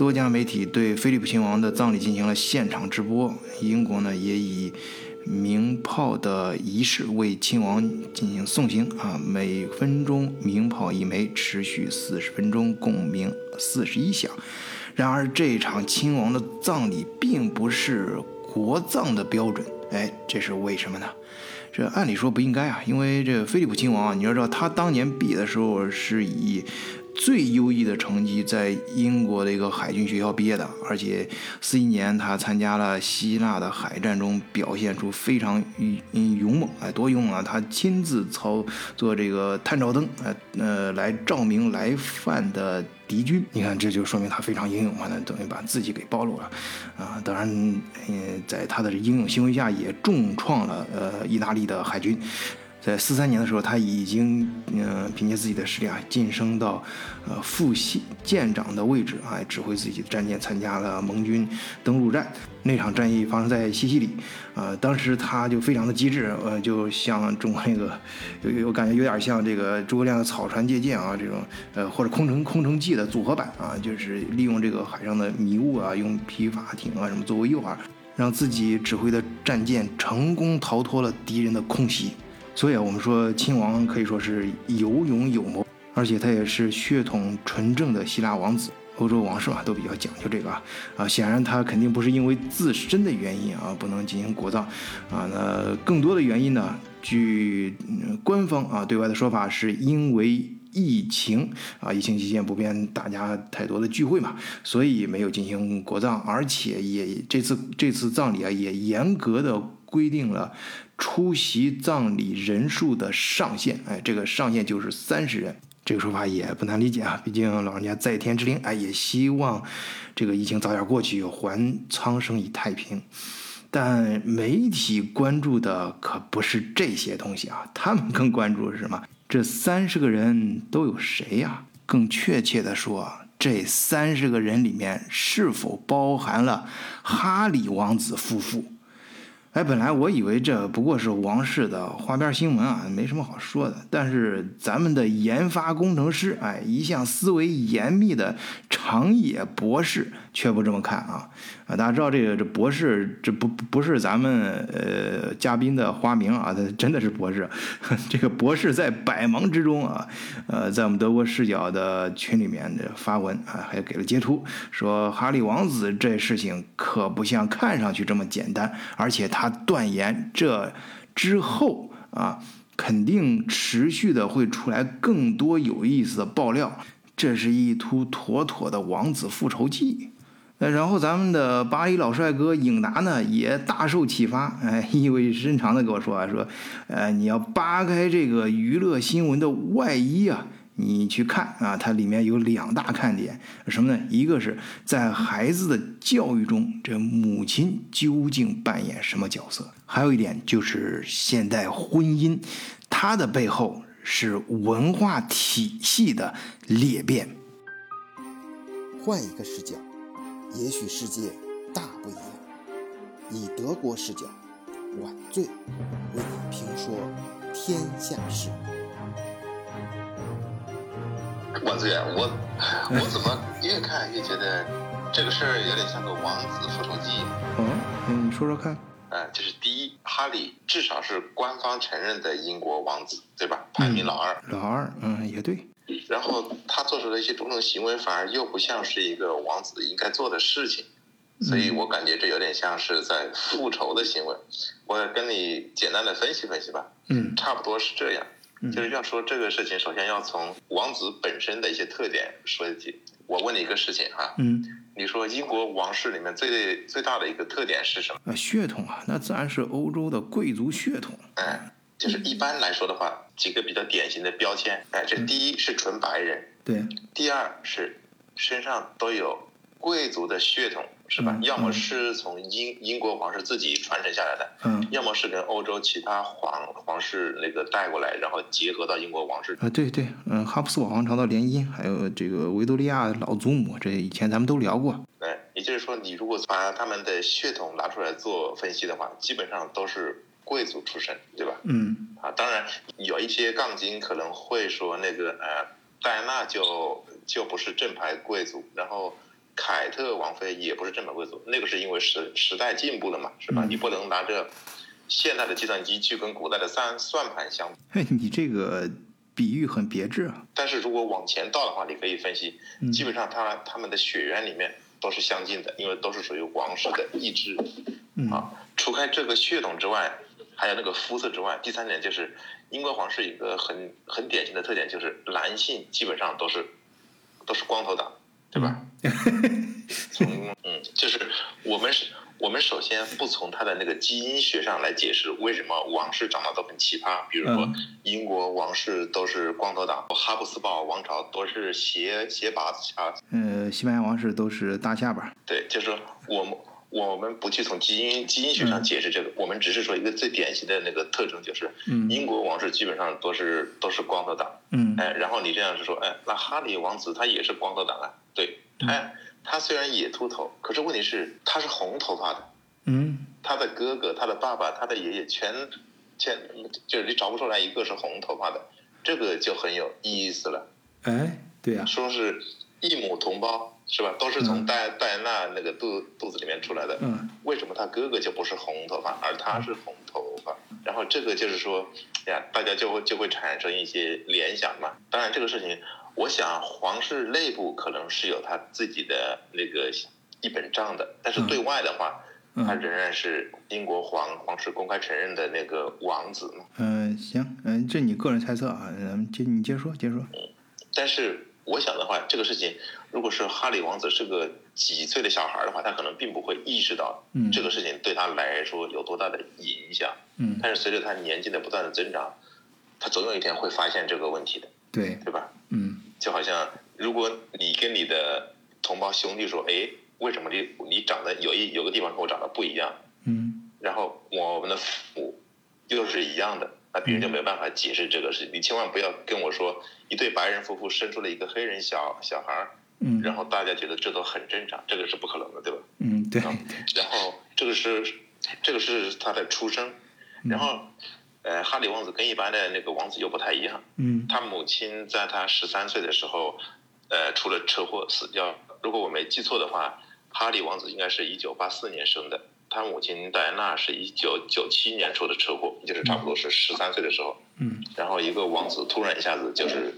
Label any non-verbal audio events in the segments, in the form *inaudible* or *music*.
多家媒体对菲利普亲王的葬礼进行了现场直播。英国呢也以鸣炮的仪式为亲王进行送行啊，每分钟鸣炮一枚，持续四十分钟，共鸣四十一响。然而，这场亲王的葬礼并不是国葬的标准，哎，这是为什么呢？这按理说不应该啊，因为这菲利普亲王啊，你要知道他当年比的时候是以。最优异的成绩在英国的一个海军学校毕业的，而且四一年他参加了希腊的海战中，表现出非常勇勇猛，哎，多勇啊！他亲自操作这个探照灯，呃呃，来照明来犯的敌军。*laughs* 你看，这就说明他非常英勇嘛，那等于把自己给暴露了啊！当然，呃，在他的英勇行为下，也重创了呃意大利的海军。在四三年的时候，他已经嗯凭借自己的实力啊晋升到呃副舰舰长的位置啊，指挥自己的战舰参加了盟军登陆战。那场战役发生在西西里，呃，当时他就非常的机智，呃，就像中国那个，有有感觉有点像这个诸葛亮的草船借箭啊这种，呃或者空城空城计的组合版啊，就是利用这个海上的迷雾啊，用皮筏艇啊什么作为诱饵，让自己指挥的战舰成功逃脱了敌人的空袭。所以啊，我们说亲王可以说是有勇有谋，而且他也是血统纯正的希腊王子。欧洲王室嘛，都比较讲究这个啊。啊，显然他肯定不是因为自身的原因啊，不能进行国葬啊。那更多的原因呢，据官方啊对外的说法，是因为疫情啊，疫情期间不便大家太多的聚会嘛，所以没有进行国葬，而且也这次这次葬礼啊，也严格的规定了。出席葬礼人数的上限，哎，这个上限就是三十人。这个说法也不难理解啊，毕竟老人家在天之灵，哎，也希望这个疫情早点过去，还苍生以太平。但媒体关注的可不是这些东西啊，他们更关注的是什么？这三十个人都有谁呀？更确切的说，这三十个人里面是否包含了哈里王子夫妇？哎，本来我以为这不过是王室的花边新闻啊，没什么好说的。但是咱们的研发工程师，哎，一向思维严密的长野博士却不这么看啊。啊，大家知道这个这博士，这不不是咱们呃嘉宾的花名啊，他真的是博士。*laughs* 这个博士在百忙之中啊，呃，在我们德国视角的群里面的发文啊，还给了截图，说哈利王子这事情可不像看上去这么简单，而且他。他断言，这之后啊，肯定持续的会出来更多有意思的爆料。这是一出妥妥的王子复仇记。呃，然后咱们的巴黎老帅哥影达呢，也大受启发，哎，意味深长的跟我说啊，说，呃，你要扒开这个娱乐新闻的外衣啊。你去看啊，它里面有两大看点，什么呢？一个是在孩子的教育中，这母亲究竟扮演什么角色？还有一点就是现代婚姻，它的背后是文化体系的裂变。换一个视角，也许世界大不一样。以德国视角，晚醉为你评说天下事。王子远，我我怎么越看越觉得这个事儿有点像个王子复仇记？嗯，你说说看。嗯，就是第一，哈利至少是官方承认的英国王子，对吧？排名老二。老二，嗯，也对。然后他做出的一些种种行为，反而又不像是一个王子应该做的事情，所以我感觉这有点像是在复仇的行为。我跟你简单的分析分析吧。嗯，差不多是这样。就是要说这个事情，首先要从王子本身的一些特点说起。我问你一个事情哈，嗯，你说英国王室里面最最大的一个特点是什么？啊，血统啊，那自然是欧洲的贵族血统。嗯，就是一般来说的话，几个比较典型的标签。哎，这第一是纯白人，对，第二是身上都有贵族的血统。是吧？要么是从英英国皇室自己传承下来的，嗯，要么是跟欧洲其他皇皇室那个带过来，然后结合到英国皇室。啊，对对，嗯，哈布斯堡王朝的联姻，还有这个维多利亚老祖母，这以前咱们都聊过。对，也就是说，你如果把他们的血统拿出来做分析的话，基本上都是贵族出身，对吧？嗯。啊，当然有一些杠精可能会说，那个呃，戴安娜就就不是正牌贵族，然后。凯特王妃也不是正本贵族，那个是因为时时代进步了嘛，是吧？嗯你不能拿着现代的计算机去跟古代的算算盘相比。哎，你这个比喻很别致啊。但是如果往前倒的话，你可以分析，嗯基本上他他们的血缘里面都是相近的，因为都是属于王室的意志嗯啊。除开这个血统之外，还有那个肤色之外，第三点就是英国皇室一个很很典型的特点，就是男性基本上都是都是光头党，对吧？*laughs* 从嗯，就是我们是，我们首先不从他的那个基因学上来解释为什么王室长得都很奇葩，比如说嗯。英国王室都是光头党，哈布斯堡王朝都是斜斜拔子下，呃，西班牙王室都是大下巴。对，就是说我们我们不去从基因基因学上嗯。解释这个，我们只是说一个最典型的那个特征，就是嗯。英国王室基本上都是都是光头党，嗯。哎，然后你这样是说，哎，那哈里王子他也是光头党啊，对，他他虽然也秃头，可是问题是他是红头发的，嗯他的哥哥、他的爸爸、他的爷爷全全就是你找不出来一个是红头发的，这个就很有意思了。哎，对呀、说是一母同胞是吧？都是从嗯戴戴安娜那个肚肚子里面出来的，嗯为什么他哥哥就不是红头发，而他是红头发？然后这个就是说，哎呀，大家就会就会产生一些联想嘛。当然，这个事情，我想皇室内部可能是有他自己的那个一本账的，但是对外的话，嗯他仍然是英国皇皇室公开承认的那个王子嘛。嗯、行，嗯、这你个人猜测啊，咱们接你接着说，接着说。但是我想的话，这个事情如果是哈里王子是个几岁的小孩的话，他可能并不会意识到嗯这个事情对他来说有多大的影响。嗯，但是随着他年纪的不断的增长，他总有一天会发现这个问题的，对，对吧？嗯就好像如果你跟你的同胞兄弟说，哎，为什么你你长得有一有个地方跟我长得不一样？嗯然后我们的父母又是一样的，那别人就没有办法解释这个事情。你千万不要跟我说一对白人夫妇生出了一个黑人小小孩儿，嗯，然后大家觉得这都很正常，这个是不可能的，对吧？嗯对啊然后这个是这个是他的出生，然后呃，哈里王子跟一般的那个王子又不太一样，嗯他母亲在他十三岁的时候，呃，出了车祸死掉。如果我没记错的话，哈里王子应该是一九八四年生的，他母亲戴安娜是一九九七年出的车祸，就是差不多是十三岁的时候。嗯然后一个王子突然一下子就是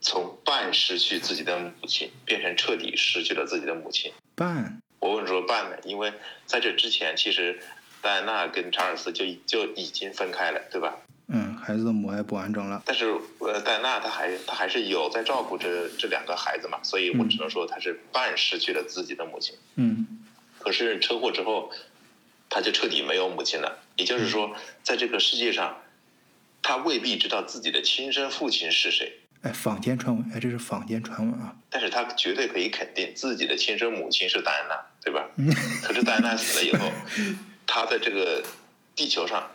从半失去自己的母亲，变成彻底失去了自己的母亲。半我为什么说半呢？因为在这之前，其实戴安娜跟查尔斯就已就已经分开了，对吧？嗯，孩子的母爱不完整了。但是呃，戴安娜她还她还是有在照顾这这两个孩子嘛，所以我只能说她是半失去了自己的母亲。嗯可是车祸之后，她就彻底没有母亲了。也就是说，在这个世界上，她未必知道自己的亲生父亲是谁，哎，坊间传闻，哎，这是坊间传闻啊。但是她绝对可以肯定自己的亲生母亲是戴安娜，对吧？嗯可是戴安娜死了以后，她在这个地球上，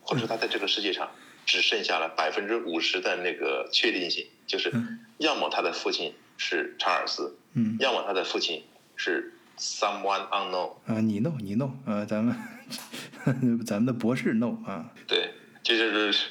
或者说他在这个世界上，只剩下了百分之五十的那个确定性，就是嗯。要么他的父亲是查尔斯，嗯。要么他的父亲是 someone unknown。啊，你 no 你 no，呃，咱们 *laughs* 咱们的博士 no 啊，对，这就是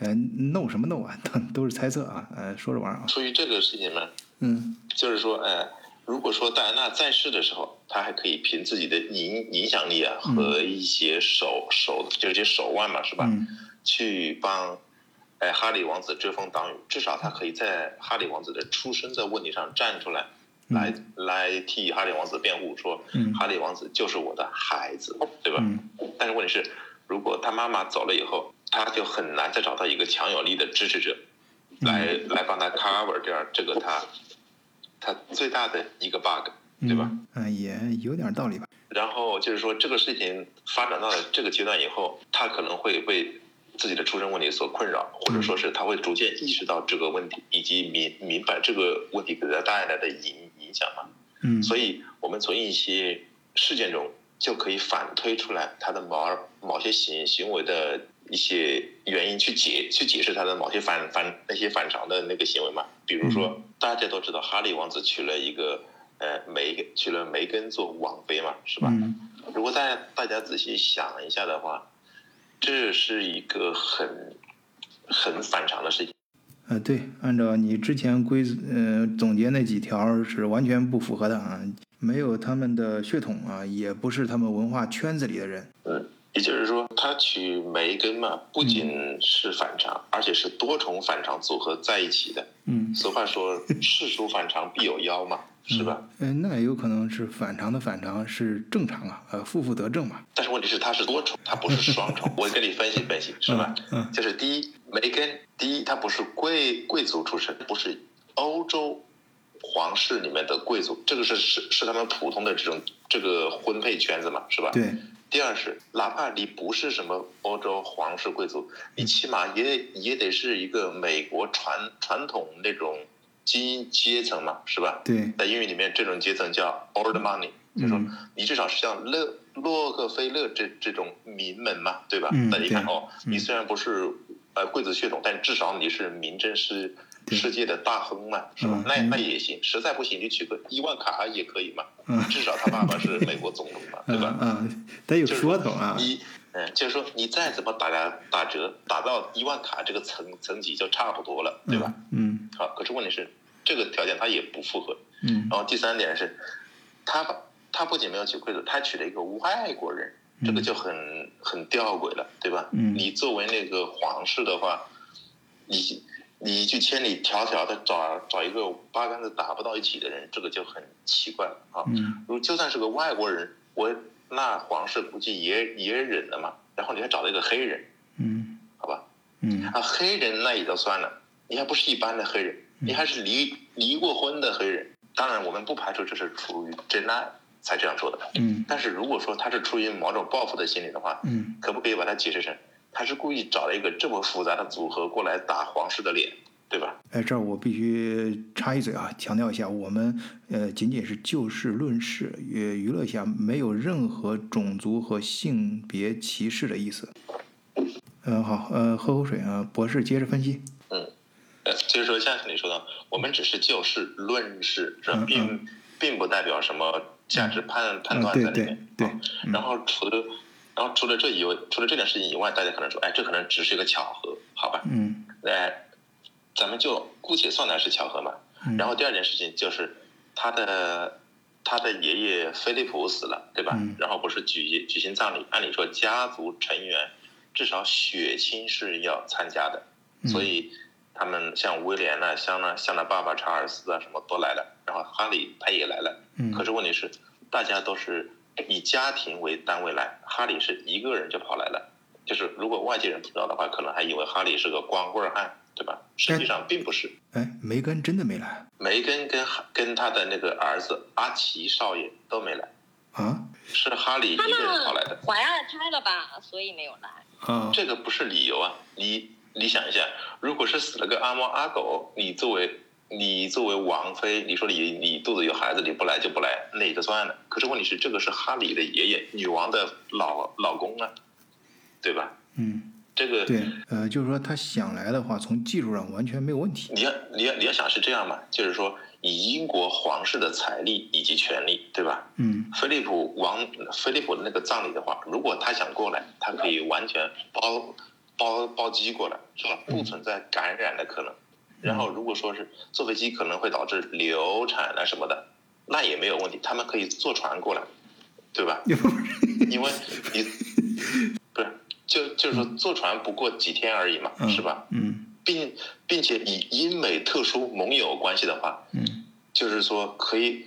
呃 no 什么 no 啊，都 *laughs* 都是猜测啊，呃，说着玩儿啊。出于这个事情呢，嗯。就是说，呃，如果说戴安娜在世的时候，她还可以凭自己的影影响力啊和一些手手就是这些手腕嘛，是吧？嗯。去帮，哎，哈里王子遮风挡雨，至少他可以在哈里王子的出生的问题上站出来，来来替哈里王子辩护，说嗯。哈里王子就是我的孩子，对吧？嗯。但是问题是，如果他妈妈走了以后，他就很难再找到一个强有力的支持者，来、来帮他 cover 掉这个他他最大的一个 bug，对吧？嗯，啊，也有点道理吧。然后就是说，这个事情发展到了这个阶段以后，他可能会被自己的出生问题所困扰，或者说是他会逐渐意识到这个问题，以及明明白这个问题给他带来的影影响嘛。嗯，所以我们从一些事件中就可以反推出来他的某某些行行为的一些原因，去解去解释他的某些反反那些反常的那个行为嘛。比如说，大家都知道哈利王子娶了一个呃梅娶了梅根做王妃嘛，是吧？嗯如果大家大家仔细想一下的话，这是一个很很反常的事情。呃，对，按照你之前规呃总结那几条是完全不符合的啊，没有他们的血统啊，也不是他们文化圈子里的人。嗯，也就是说，他娶梅根嘛，不仅是反常，而且是多重反常组合在一起的。嗯，俗话说“事出反常必有妖”嘛，是吧？嗯，那也有可能是反常的反常是正常啊，呃，负负得正嘛。但是问题是，它是多重，它不是双重。我跟你分析分析，是吧？嗯，就是第一，梅根，第一，他不是贵贵族出身，不是欧洲皇室里面的贵族，这个是是是他们普通的这种这个婚配圈子嘛，是吧？对。第二是，哪怕你不是什么欧洲皇室贵族，你起码也也得是一个美国传传统那种精英阶层嘛，是吧？对。在英语里面，这种阶层叫 old money，就是说你至少是像勒洛克菲勒这这种名门嘛，对吧？嗯。那你看哦，你虽然不是呃贵族血统，但至少你是名正是。世界的大亨嘛，是吧？那那也行，实在不行，就取个伊万卡也可以嘛。至少他爸爸是美国总统嘛，*laughs* 对吧？嗯，得有说头啊。你嗯，就是说你再怎么打打打折，打到伊万卡这个层层级就差不多了，对吧？嗯。好，可是问题是这个条件他也不符合。嗯。然后第三点是，他把他不仅没有娶贵族，他娶了一个外国人，这个就很很吊诡了，对吧？嗯。你作为那个皇室的话，你。你去千里迢迢的找找一个八竿子打不到一起的人，这个就很奇怪了啊。嗯。如就算是个外国人，我那皇室估计也也忍了嘛。然后你还找了一个黑人。嗯。好吧。嗯。啊，黑人那也就算了，你还不是一般的黑人，你还是离离过婚的黑人。当然，我们不排除这是出于真爱才这样做的。嗯。但是如果说他是出于某种报复的心理的话，嗯，可不可以把它解释成？他是故意找了一个这么复杂的组合过来打皇室的脸，对吧？哎，这儿我必须插一嘴啊，强调一下，我们呃仅仅是就事论事，娱娱乐一下，没有任何种族和性别歧视的意思。嗯，好，呃，喝口水啊，博士接着分析。嗯，呃，就是说，像你说的，我们只是就事论事，是吧？并并不代表什么价值判判断在里面。对，然后除了。然后除了这以外，除了这件事情以外，大家可能说，哎，这可能只是一个巧合，好吧？嗯。哎，咱们就姑且算它是巧合嘛。嗯。然后第二件事情就是，他的他的爷爷菲利普死了，对吧？嗯。然后不是举举行葬礼，按理说家族成员至少血亲是要参加的，所以他们像威廉呢，像那像他爸爸查尔斯啊，什么都来了，然后哈利他也来了。嗯。可是问题是，大家都是。以家庭为单位来，哈里是一个人就跑来了。就是如果外界人不知道的话，可能还以为哈里是个光棍汉，对吧？实际上并不是。哎，梅根真的没来？梅根跟跟他的那个儿子阿奇少爷都没来。啊？是哈里一个人跑来的。怀二胎了吧？所以没有来。啊。这个不是理由啊！你你想一下，如果是死了个阿猫阿狗，你作为。你作为王妃，你说你你肚子有孩子，你不来就不来，那也就算了。可是问题是，这个是哈里的爷爷，女王的老老公啊，对吧？嗯，这个对，呃，就是说他想来的话，从技术上完全没有问题。你要你要你要想是这样嘛，就是说以英国皇室的财力以及权力，对吧？嗯，菲利普王菲利普的那个葬礼的话，如果他想过来，他可以完全包包包机过来，是吧？不存在感染的可能。然后，如果说是坐飞机可能会导致流产啊什么的，那也没有问题，他们可以坐船过来，对吧？因为你 *laughs* 不是就就是说坐船不过几天而已嘛，是吧？嗯，并并且以英美特殊盟友关系的话，嗯，就是说可以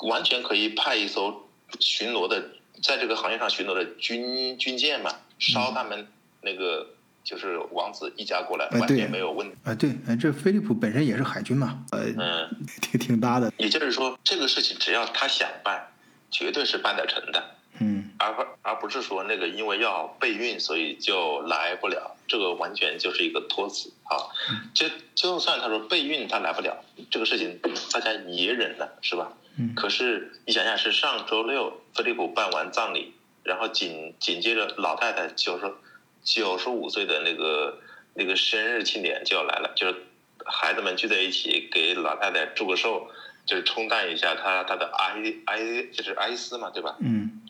完全可以派一艘巡逻的，在这个行业上巡逻的军军舰嘛，烧他们那个。就是王子一家过来，完全没有问题。啊，对，这菲利普本身也是海军嘛，呃，嗯，*laughs* 挺挺搭的。也就是说，这个事情只要他想办，绝对是办得成的。嗯，而不而不是说那个因为要备孕，所以就来不了，这个完全就是一个托词啊。就就算他说备孕他来不了，这个事情大家也忍了，是吧？嗯。可是你想想，是上周六菲利普办完葬礼，然后紧紧接着老太太就说。九十五岁的那个那个生日庆典就要来了，就是孩子们聚在一起给老太太祝个寿，就是冲淡一下她她的哀哀就是哀思嘛，对吧？嗯。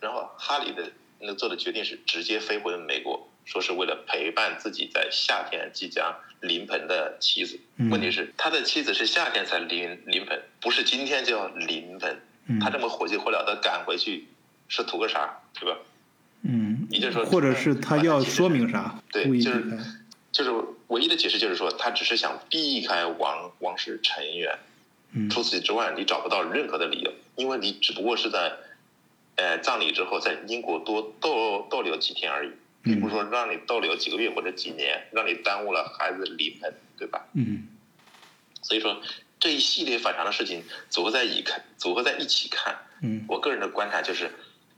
然后哈里的那做的决定是直接飞回美国，说是为了陪伴自己在夏天即将临盆的妻子。嗯问题是他的妻子是夏天才临临盆，不是今天就要临盆。嗯他这么火急火燎的赶回去，是图个啥，对吧？嗯，也就是说或者是他要说明啥，对就是。就是唯一的解释就是说，他只是想避开王王室成员。嗯除此之外，你找不到任何的理由，因为你只不过是在，呃，葬礼之后在英国多逗逗留几天而已，并不是说让你逗留几个月或者几年，让你耽误了孩子临盆，对吧？嗯所以说这一系列反常的事情组合在一看，组合在一起看，嗯我个人的观察就是，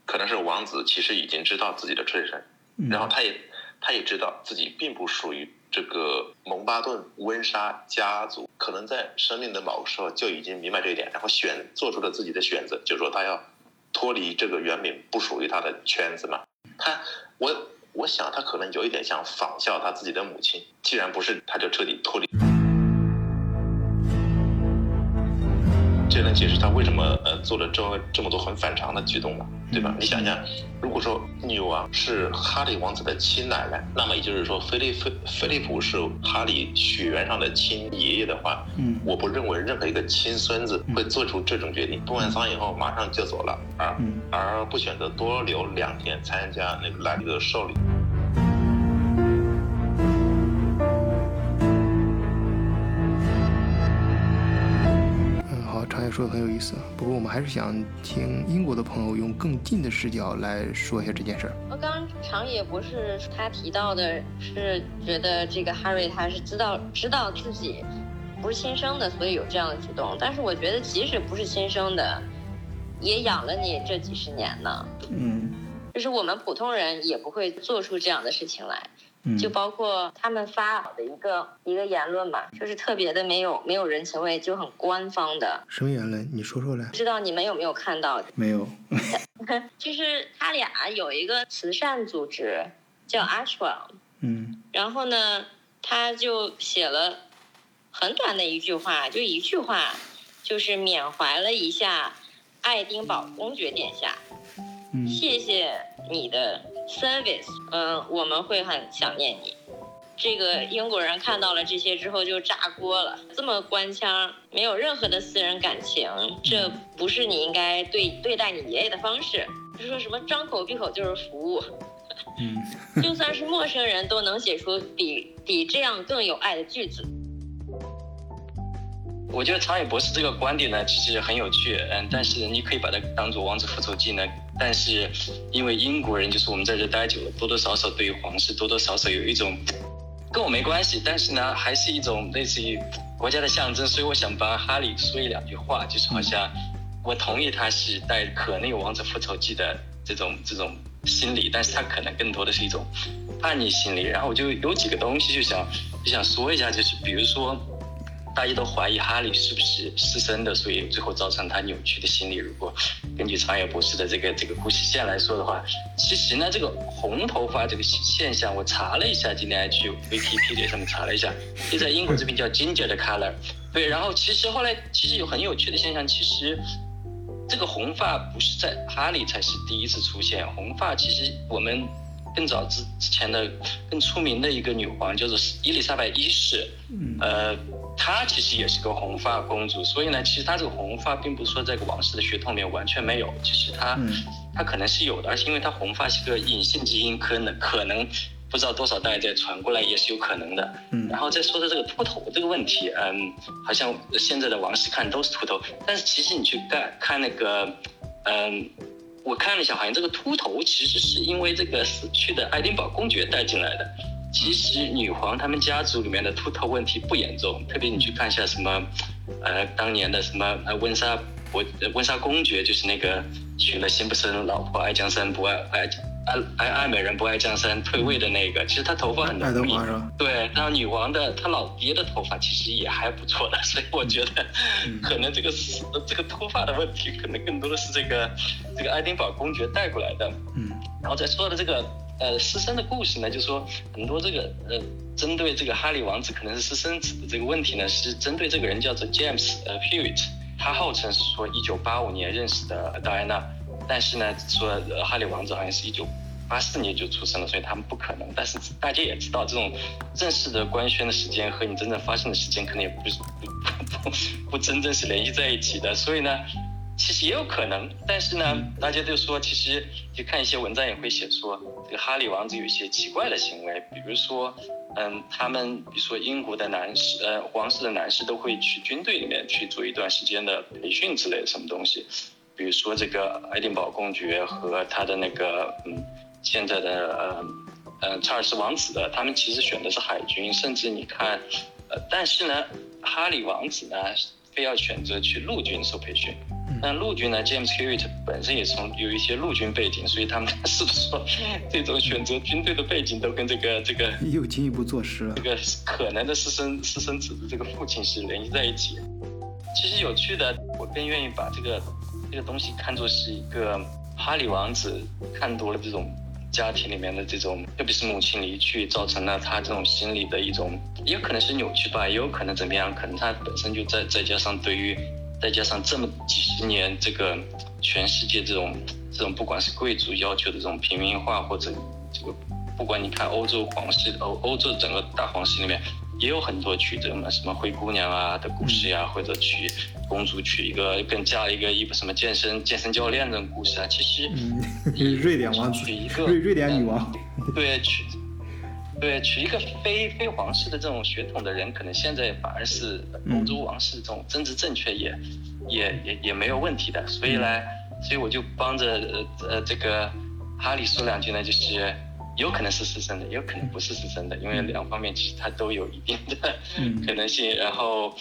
可能是王子其实已经知道自己的出身，嗯，然后他也他也知道自己并不属于这个蒙巴顿温莎家族，可能在生命的某个时候就已经明白这一点，然后选做出了自己的选择，就是说他要脱离这个原本不属于他的圈子嘛。他我我想他可能有一点像仿效他自己的母亲，既然不是，他就彻底脱离。这能解释他为什么呃做了这这么多很反常的举动嘛，对吧？你想想，如果说女王是哈利王子的亲奶奶，那么也就是说菲利菲菲利普是哈利血缘上的亲爷爷的话，嗯我不认为任何一个亲孙子会做出这种决定，动完丧以后马上就走了，而嗯而不选择多留两天参加那个莱利的寿礼。说的很有意思。不过我们还是想听英国的朋友用更近的视角来说一下这件事儿。我刚刚长野博士他提到的是觉得这个 Harry 他是知道知道自己不是亲生的，所以有这样的举动。但是我觉得即使不是亲生的，也养了你这几十年呢。嗯就是我们普通人也不会做出这样的事情来。嗯，就包括他们发的一个一个言论嘛，就是特别的没有没有人情味，就很官方的。什么言论？你说说来不。知道你们有没有看到？没有。*laughs* 就是他俩有一个慈善组织叫 Ashwell，嗯然后呢，他就写了很短的一句话，就一句话，就是缅怀了一下爱丁堡公爵殿下，嗯谢谢你的 service，嗯，我们会很想念你。这个英国人看到了这些之后就炸锅了，这么官腔，没有任何的私人感情，这不是你应该对对待你爷爷的方式。就说什么张口闭口就是服务，嗯就算是陌生人都能写出比比这样更有爱的句子。我觉得长野博士这个观点呢，其实很有趣，嗯，但是你可以把它当做《王子复仇记》呢。但是因为英国人就是我们在这待久了，多多少少对于皇室多多少少有一种跟我没关系，但是呢，还是一种类似于国家的象征，所以我想帮哈利说一两句话，就是好像我同意他是带可能有《王者复仇记》的这种这种心理，但是他可能更多的是一种叛逆心理。然后我就有几个东西就想就想说一下，就是比如说。大家都怀疑哈利是不是失身的，所以最后造成他扭曲的心理。如果根据长野博士的这个这个故事线来说的话，其实呢，这个红头发这个现象，我查了一下，今天还去 Wikipedia 上面查了一下，就在英国这边叫 ginger 的 color。对，然后其实后来其实有很有趣的现象，其实这个红发不是在哈利才是第一次出现，红发其实我们。更早之之前的更出名的一个女皇叫做伊丽莎白一世，嗯呃，她其实也是个红发公主，所以呢，其实她这个红发并不是说在这个王室的血统里面完全没有，其实她、嗯她可能是有的，而且因为她红发是个隐性基因，可能可能不知道多少代再传过来也是有可能的。嗯然后再说的这个秃头这个问题，嗯，好像现在的王室看都是秃头，但是其实你去看看那个，嗯。我看了一下，好像这个秃头其实是因为这个死去的爱丁堡公爵带进来的。其实女皇他们家族里面的秃头问题不严重，特别你去看一下什么，呃，当年的什么呃温莎伯温莎公爵，就是那个娶了辛普森老婆爱江山不爱爱爱爱爱美人不爱江山退位的那个，其实他头发很爱德浓密华是吧？对，然后女王的她老爹的头发其实也还不错的，所以我觉得嗯可能这个是这个脱发的问题，可能更多的是这个这个爱丁堡公爵带过来的。嗯然后再说的这个呃私生的故事呢，就说很多这个呃针对这个哈利王子可能是私生子的这个问题呢，是针对这个人叫做 James 呃 Hewitt，他号称是说一九八五年认识的戴安娜，但是呢说、呃、哈利王子好像是一九八四年就出生了，所以他们不可能。但是大家也知道，这种正式的官宣的时间和你真正发生的时间，可能也不是不不不真正是联系在一起的。所以呢，其实也有可能。但是呢，大家都说，其实就看一些文章也会写说，这个哈利王子有一些奇怪的行为，比如说，嗯，他们比如说英国的男士，呃，皇室的男士都会去军队里面去做一段时间的培训之类的什么东西。比如说这个爱丁堡公爵和他的那个嗯。现在的呃呃查尔斯王子的，他们其实选的是海军，甚至你看，呃，但是呢，哈里王子呢，非要选择去陆军受培训。那陆军呢，James Hewitt 本身也从有一些陆军背景，所以他们是不是说 *laughs* 这种选择军队的背景都跟这个这个 *laughs* 又进一步坐实了这个可能的私生私生子的这个父亲是联系在一起？其实有趣的，我更愿意把这个这个东西看作是一个哈里王子看多了这种。家庭里面的这种，特别是母亲离去，造成了他这种心理的一种，也有可能是扭曲吧，也有可能怎么样？可能他本身就在，再加上对于，再加上这么几十年，这个全世界这种这种，不管是贵族要求的这种平民化，或者这个，不管你看欧洲皇室，欧欧洲整个大皇室里面。也有很多曲折嘛什么灰姑娘啊的故事呀，或者去公主娶一个更嫁一个一个什么健身健身教练这种故事啊，其实 *laughs* 瑞典王娶一个瑞瑞典女王，对娶对娶一个非非皇室的这种血统的人，可能现在反而是欧洲王室这种政治正确也也也也没有问题的，所以呢，所以我就帮着呃呃这个哈利说两句呢，就是。有可能是私生的，也有可能不是私生的，因为两方面其实它都有一定的可能性。然后，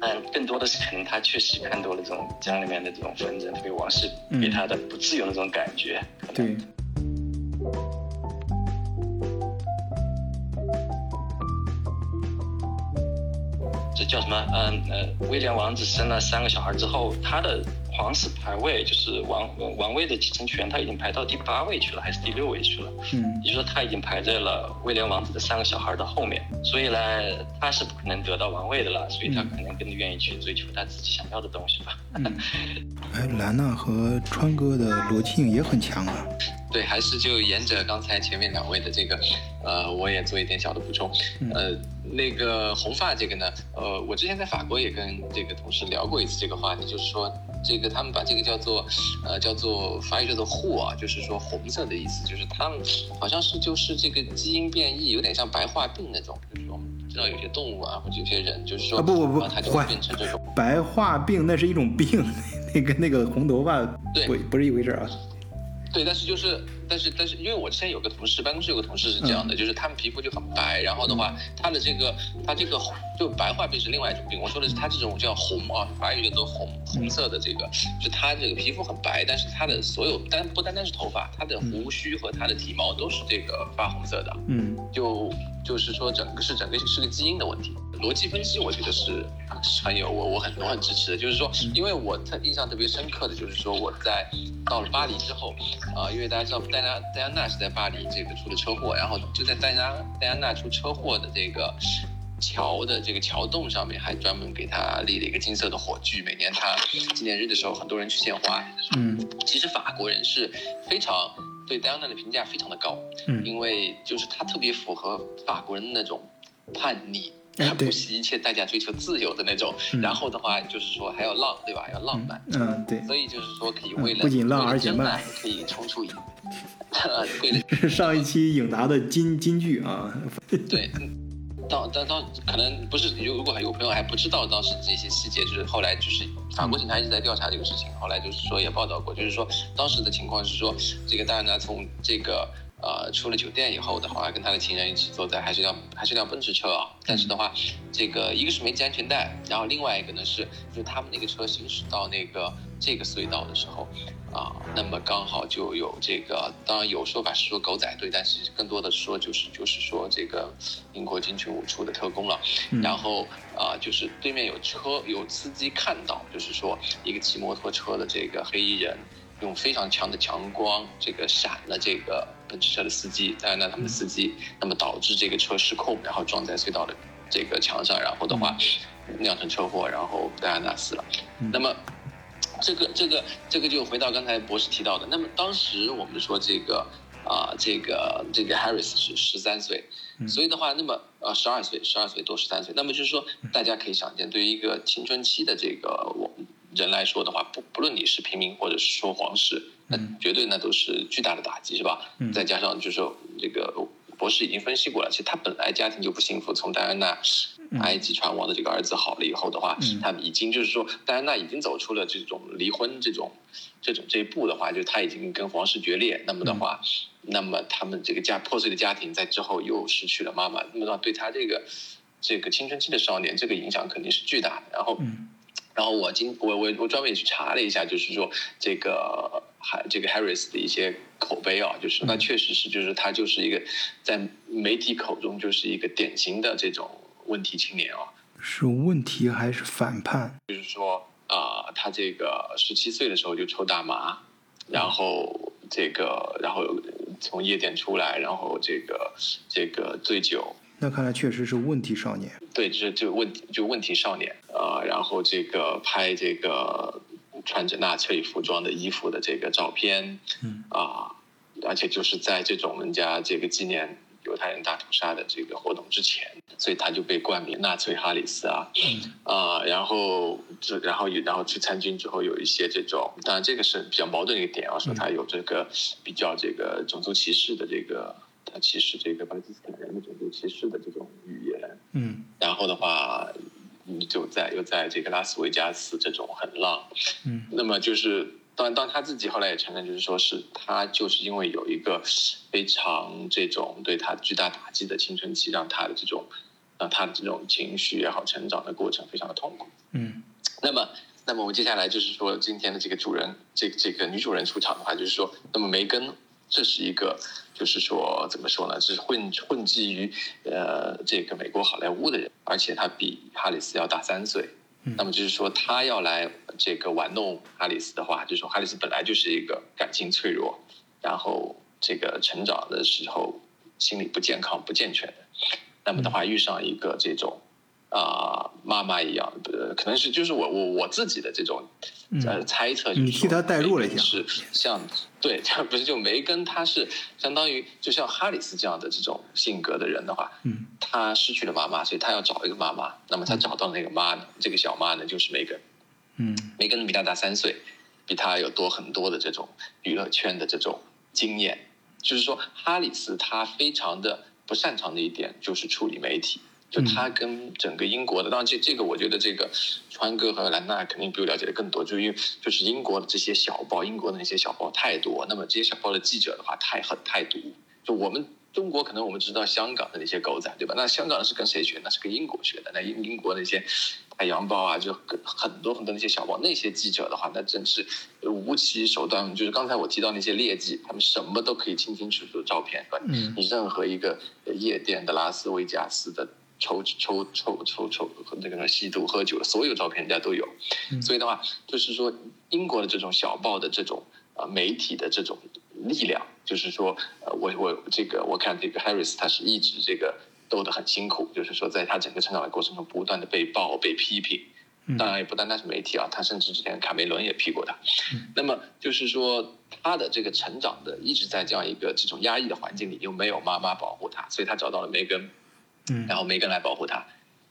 嗯，更多的是可能他确实看多了这种家里面的这种纷争，特别王室给他的不自由的这种感觉。对。这叫什么？嗯呃，威廉王子生了三个小孩之后，他的。皇室排位就是王王位的继承权，他已经排到第八位去了，还是第六位去了？嗯，也就是说他已经排在了威廉王子的三个小孩的后面，所以呢，他是不可能得到王位的了，所以他可能更愿意去追求他自己想要的东西吧。*laughs* 哎，兰娜和川哥的逻辑性也很强啊。对，还是就沿着刚才前面两位的这个，呃，我也做一点小的补充。呃，那个红发这个呢，呃，我之前在法国也跟这个同事聊过一次这个话题，就是说这个他们把这个叫做，呃，叫做法语叫做“护”啊，就是说红色的意思，就是他们好像是就是这个基因变异，有点像白化病那种，就是说我们知道有些动物啊或者有些人，就是说不不不，它就会变成这种白化病，那是一种病，*laughs* 那个那个红头发不不是一回事啊。对，但是就是，但是但是，因为我之前有个同事，办公室有个同事是这样的，就是他们皮肤就很白，然后的话，他的这个他这个就白化病是另外一种病。我说的是他这种叫红啊，法语叫做红红色的这个，就他这个皮肤很白，但是他的所有单不单单是头发，他的胡须和他的体毛都是这个发红色的。嗯，就就是说整个是整个是个基因的问题。逻辑分析我觉得是很有我我很我很支持的，就是说，因为我特印象特别深刻的就是说我在到了巴黎之后。啊，因为大家知道戴安戴安娜是在巴黎这个出了车祸，然后就在戴安戴安娜出车祸的这个桥的这个桥洞上面，还专门给她立了一个金色的火炬。每年她纪念日的时候，很多人去献花。嗯，其实法国人是非常对戴安娜的评价非常的高，嗯，因为就是她特别符合法国人那种叛逆。不惜一切代价追求自由的那种，然后的话就是说还要浪，对吧？要浪漫。嗯，对。所以就是说可以为了不仅浪而且慢，可以冲出影。*laughs* 上一期影达的金金句啊。*laughs* 对，当当当，可能不是。如果有朋友还不知道当时这些细节，就是后来就是法国警察一直在调查这个事情，后来就是说也报道过，就是说当时的情况是说这个戴安娜从这个。呃，出了酒店以后的话，跟他的情人一起坐在还是辆还是辆奔驰车啊。但是的话，这个一个是没系安全带，然后另外一个呢是，就他们那个车行驶到那个这个隧道的时候，啊，那么刚好就有这个，当然有说法是说狗仔队，但是更多的说就是就是说这个英国军群五处的特工了。然后啊，就是对面有车有司机看到，就是说一个骑摩托车的这个黑衣人。用非常强的强光，这个闪了这个奔驰车的司机，当然呢，他们的司机，那么导致这个车失控，然后撞在隧道的这个墙上，然后的话酿成车祸，然后戴安娜死了。那么这个这个这个就回到刚才博士提到的，那么当时我们说这个啊，这个这个 Harris 是十三岁，所以的话，那么呃十二岁，十二岁多十三岁，那么就是说，大家可以想见，对于一个青春期的这个我人来说的话，不不论你是平民或者是说皇室，那绝对那都是巨大的打击，是吧？再加上就是说这个博士已经分析过了，其实他本来家庭就不幸福，从戴安娜。埃及船王的这个儿子好了以后的话，他已经就是说，戴安娜已经走出了这种离婚这种这种这一步的话，就他已经跟皇室决裂。那么的话，那么他们这个家破碎的家庭在之后又失去了妈妈，那么的话对他这个这个青春期的少年，这个影响肯定是巨大的。然后，然后我今我我我专门也去查了一下，就是说这个还这个 Harris 的一些口碑啊，就是那确实是就是他就是一个在媒体口中就是一个典型的这种。问题青年啊，是问题还是反叛？就是说啊，他这个十七岁的时候就抽大麻，然后这个，然后从夜店出来，然后这个这个醉酒。那看来确实是问题少年。对，就是就问就问题少年啊，然后这个拍这个穿着纳粹服装的衣服的这个照片，嗯。啊，而且就是在这种人家这个纪念。犹太人大屠杀的这个活动之前，所以他就被冠名纳粹哈里斯啊，啊，然后这然后然后去参军之后有一些这种，当然这个是比较矛盾的一个点啊，说他有这个比较这个种族歧视的这个，他歧视这个巴基斯坦人的种族歧视的这种语言，嗯，然后的话，就在又在这个拉斯维加斯这种很浪，嗯，那么就是。当然当他自己后来也承认，就是说是他就是因为有一个非常这种对他巨大打击的青春期，让他的这种让他的这种情绪也好，成长的过程非常的痛苦。嗯，那么那么我们接下来就是说今天的这个主人，这这个女主人出场的话，就是说，那么梅根这是一个就是说怎么说呢？是混混迹于呃这个美国好莱坞的人，而且他比哈里斯要大三岁。那么就是说，他要来这个玩弄哈里斯的话，就是说哈里斯本来就是一个感情脆弱，然后这个成长的时候心理不健康、不健全的，那么的话遇上一个这种。啊，妈妈一样，呃，可能是就是我我我自己的这种呃猜测，你替他代入了一下，是像对，他 *laughs* 不是就梅根，他是相当于就像哈里斯这样的这种性格的人的话，嗯，他失去了妈妈，所以他要找一个妈妈，那么他找到那个妈呢，这个小妈呢就是梅根，嗯，梅根比他大三岁，比他有多很多的这种娱乐圈的这种经验，就是说哈里斯他非常的不擅长的一点就是处理媒体。就他跟整个英国的，当然这这个我觉得这个川哥和兰娜肯定比我了解的更多，就因为就是英国的这些小报，英国的那些小报太多，那么这些小报的记者的话太狠太毒。就我们中国可能我们知道香港的那些狗仔，对吧？那香港是跟谁学？那是跟英国学的。那英英国那些太阳报啊，就很多很多那些小报，那些记者的话，那真是无奇手段。就是刚才我提到那些劣迹，他们什么都可以清清楚楚的照片，对吧？你任何一个夜店的拉斯维加斯的。抽抽抽抽抽和那个吸毒喝酒的所有照片人家都有，所以的话就是说英国的这种小报的这种呃媒体的这种力量，就是说呃我我这个我看这个 Harris 他是一直这个斗得很辛苦，就是说在他整个成长的过程中不断的被爆被批评，当然也不单单是媒体啊，他甚至之前卡梅伦也批过他，那么就是说他的这个成长的一直在这样一个这种压抑的环境里，又没有妈妈保护他，所以他找到了梅根。然后梅根来保护他，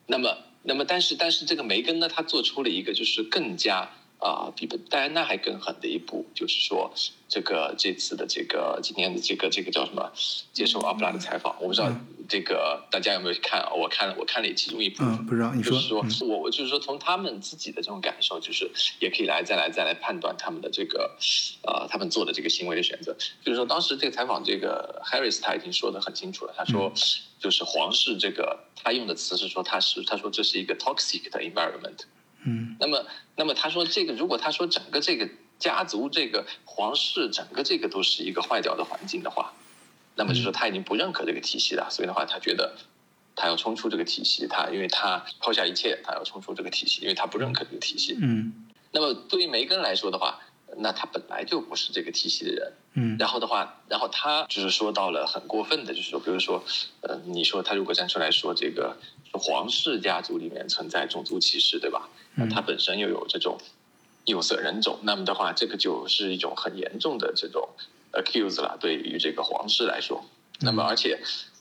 那么，那么，但是，但是这个梅根呢，他做出了一个就是更加啊，比戴安娜还更狠的一步，就是说，这个这次的这个今天的这个这个叫什么，接受阿布拉的采访，我不知道。这个大家有没有看啊？我看了，我看了其中一部分，不知道你说，就是说我我就是说从他们自己的这种感受，就是也可以来再来再来判断他们的这个，呃，他们做的这个行为的选择。就是说当时这个采访，这个 Harris 他已经说的很清楚了，他说就是皇室这个他用的词是说他是他说这是一个 toxic 的 environment。嗯。那么那么他说这个如果他说整个这个家族这个皇室整个这个都是一个坏掉的环境的话。那么就说他已经不认可这个体系了，所以的话，他觉得他要冲出这个体系，他因为他抛下一切，他要冲出这个体系，因为他不认可这个体系。嗯。那么对于梅根来说的话，那他本来就不是这个体系的人。嗯。然后的话，然后他就是说到了很过分的，就是说，比如说，呃，你说他如果站出来说这个皇室家族里面存在种族歧视，对吧？那他本身又有这种有色人种，那么的话，这个就是一种很严重的这种。accuse 了，对于这个皇室来说，那么而且。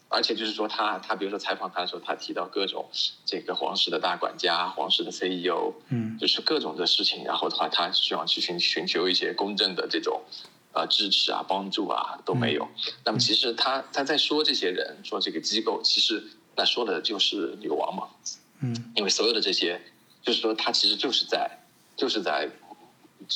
而且就是说，他他比如说采访他的时候，他提到各种这个皇室的大管家、皇室的 CEO，嗯，就是各种的事情。然后的话，他希望去寻寻求一些公正的这种呃支持啊、帮助啊都没有。那么其实他他在说这些人、说这个机构，其实那说的就是女王嘛，嗯，因为所有的这些，就是说他其实就是在就是在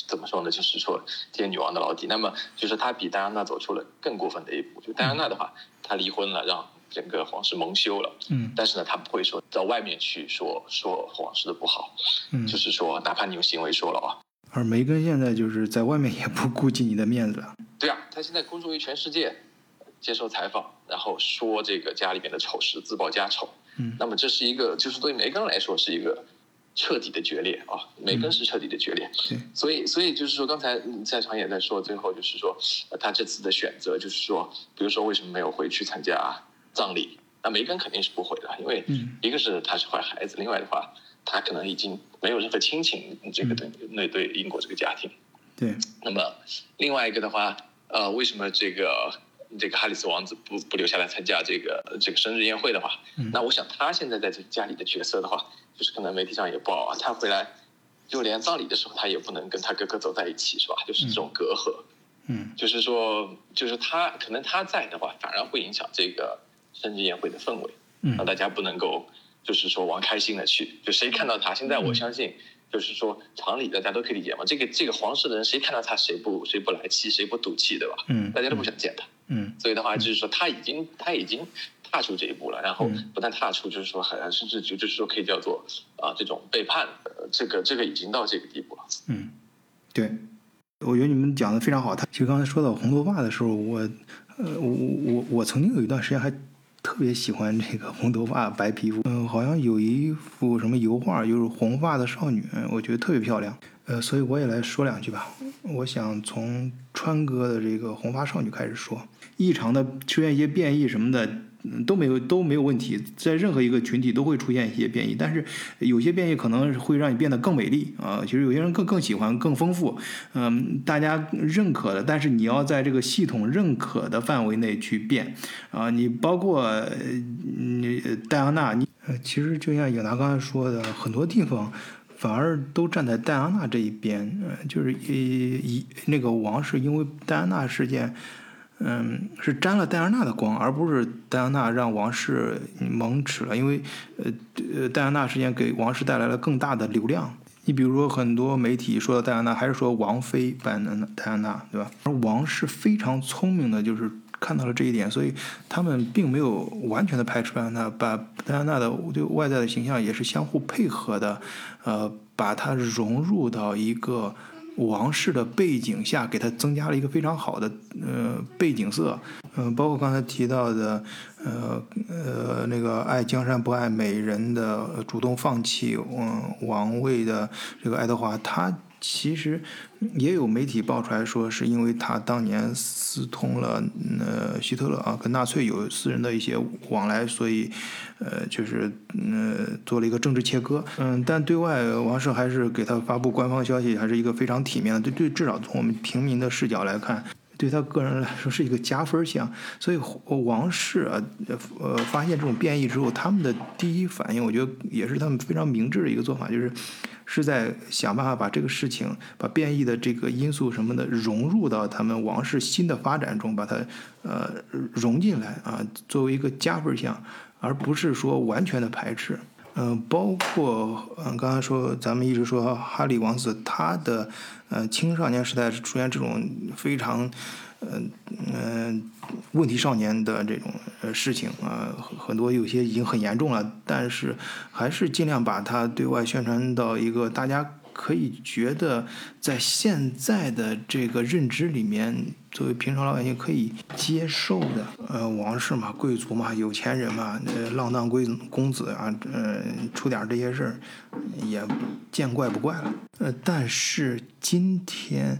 怎么说呢？就是说这些女王的老底。那么就是他比戴安娜走出了更过分的一步。就戴安娜的话。她离婚了，让整个皇室蒙羞了。嗯，但是呢，她不会说到外面去说说皇室的不好。嗯，就是说，哪怕你用行为说了啊。而梅根现在就是在外面也不顾及你的面子了。对啊，她现在公诸于全世界，接受采访，然后说这个家里面的丑事，自曝家丑。嗯，那么这是一个，就是对梅根来说是一个彻底的决裂啊。梅根是彻底的决裂。对，所以所以就是说，刚才在场也在说，最后就是说，他这次的选择就是说，比如说为什么没有回去参加葬礼？那梅根肯定是不回的，因为一个是他是坏孩子，另外的话，他可能已经没有任何亲情，这个对那对英国这个家庭。对。那么另外一个的话，呃，为什么这个这个哈里斯王子不不留下来参加这个这个生日宴会的话？那我想他现在在这家里的角色的话，就是可能媒体上也报啊，他回来。就连葬礼的时候，他也不能跟他哥哥走在一起，是吧？就是这种隔阂。嗯，就是说，就是他可能他在的话，反而会影响这个生日宴会的氛围，让大家不能够，就是说玩开心的去。就谁看到他，现在我相信，就是说常理大家都可以理解嘛。这个这个皇室的人，谁看到他谁不谁不来气，谁不赌气，对吧？嗯，大家都不想见他。嗯，所以的话，就是说他已经他已经。踏出这一步了，然后不但踏出，就是说，还甚至就就是说，可以叫做啊，这种背叛，这个这个已经到这个地步了。嗯，对，我觉得你们讲的非常好。他其实刚才说到红头发的时候，我呃，我我我曾经有一段时间还特别喜欢这个红头发 *laughs* 白皮肤。嗯，好像有一幅什么油画，就是红发的少女，我觉得特别漂亮。呃，所以我也来说两句吧。我想从川哥的这个红发少女开始说，异常的出现一些变异什么的。都没有都没有问题，在任何一个群体都会出现一些变异，但是有些变异可能会让你变得更美丽啊。其实有些人更更喜欢更丰富，嗯，大家认可的，但是你要在这个系统认可的范围内去变啊。你包括你戴安娜，你其实就像颖达刚才说的，很多地方反而都站在戴安娜这一边，就是以以那个王室因为戴安娜事件。嗯，是沾了戴安娜的光，而不是戴安娜让王室蒙耻了。因为，呃呃，戴安娜事件给王室带来了更大的流量。你比如说，很多媒体说的戴安娜，还是说王妃版的戴安娜，对吧？而王室非常聪明的，就是看到了这一点，所以他们并没有完全的排斥戴安娜，把戴安娜的对外在的形象也是相互配合的，呃，把它融入到一个。王室的背景下，给他增加了一个非常好的呃背景色，嗯，包括刚才提到的，呃呃那个爱江山不爱美人的主动放弃嗯王位的这个爱德华，他。其实也有媒体爆出来说，是因为他当年私通了呃希特勒啊，跟纳粹有私人的一些往来，所以呃就是呃做了一个政治切割。嗯，但对外王室还是给他发布官方消息，还是一个非常体面的。对对，至少从我们平民的视角来看，对他个人来说是一个加分项。所以王室啊，呃发现这种变异之后，他们的第一反应，我觉得也是他们非常明智的一个做法，就是。是在想办法把这个事情，把变异的这个因素什么的融入到他们王室新的发展中，把它呃融进来啊，作为一个加分项，而不是说完全的排斥。嗯，包括嗯刚才说咱们一直说哈利王子他的呃青少年时代是出现这种非常。嗯嗯，问题少年的这种呃事情啊，很多有些已经很严重了，但是还是尽量把它对外宣传到一个大家可以觉得在现在的这个认知里面，作为平常老百姓可以接受的。呃，王室嘛，贵族嘛，有钱人嘛，呃，浪荡贵公子啊，呃，出点这些事儿也见怪不怪了。呃，但是今天。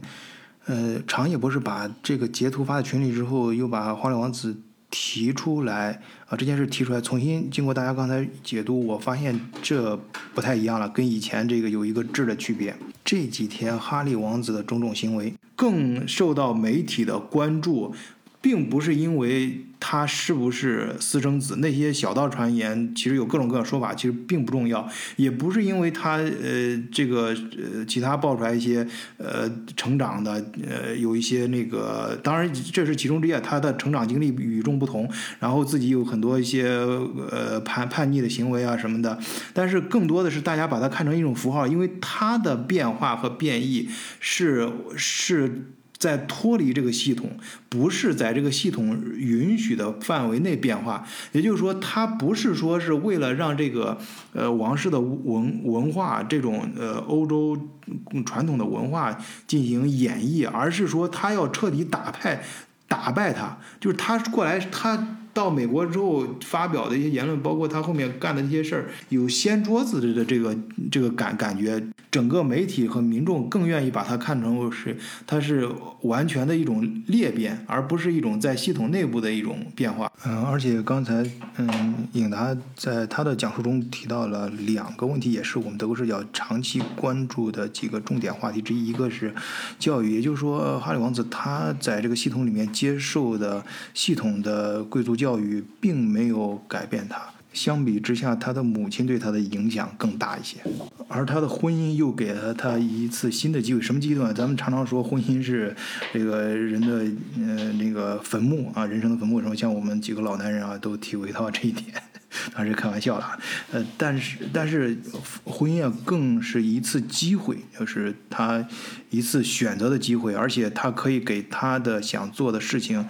呃，长野博士把这个截图发在群里之后，又把花脸王子提出来啊，这件事提出来，重新经过大家刚才解读，我发现这不太一样了，跟以前这个有一个质的区别。这几天哈利王子的种种行为更受到媒体的关注。并不是因为他是不是私生子，那些小道传言其实有各种各样说法，其实并不重要。也不是因为他呃这个呃其他爆出来一些呃成长的呃有一些那个，当然这是其中之一，他的成长经历与众不同，然后自己有很多一些呃叛叛逆的行为啊什么的。但是更多的是大家把它看成一种符号，因为他的变化和变异是是。在脱离这个系统，不是在这个系统允许的范围内变化，也就是说，他不是说是为了让这个呃王室的文文化这种呃欧洲传统的文化进行演绎，而是说他要彻底打败打败他，就是他过来他。到美国之后发表的一些言论，包括他后面干的一些事儿，有掀桌子的这个这个感感觉，整个媒体和民众更愿意把它看成是它是完全的一种裂变，而不是一种在系统内部的一种变化。嗯，而且刚才嗯，颖达在他的讲述中提到了两个问题，也是我们德国视角长期关注的几个重点话题之一，一个是教育，也就是说哈利王子他在这个系统里面接受的系统的贵族。教育并没有改变他，相比之下，他的母亲对他的影响更大一些，而他的婚姻又给了他一次新的机会。什么机会？咱们常常说婚姻是这个人的呃那个坟墓啊，人生的坟墓。什么？像我们几个老男人啊，都体会到这一点。*laughs* 当然是开玩笑了，呃，但是但是婚姻啊，更是一次机会，就是他一次选择的机会，而且他可以给他的想做的事情，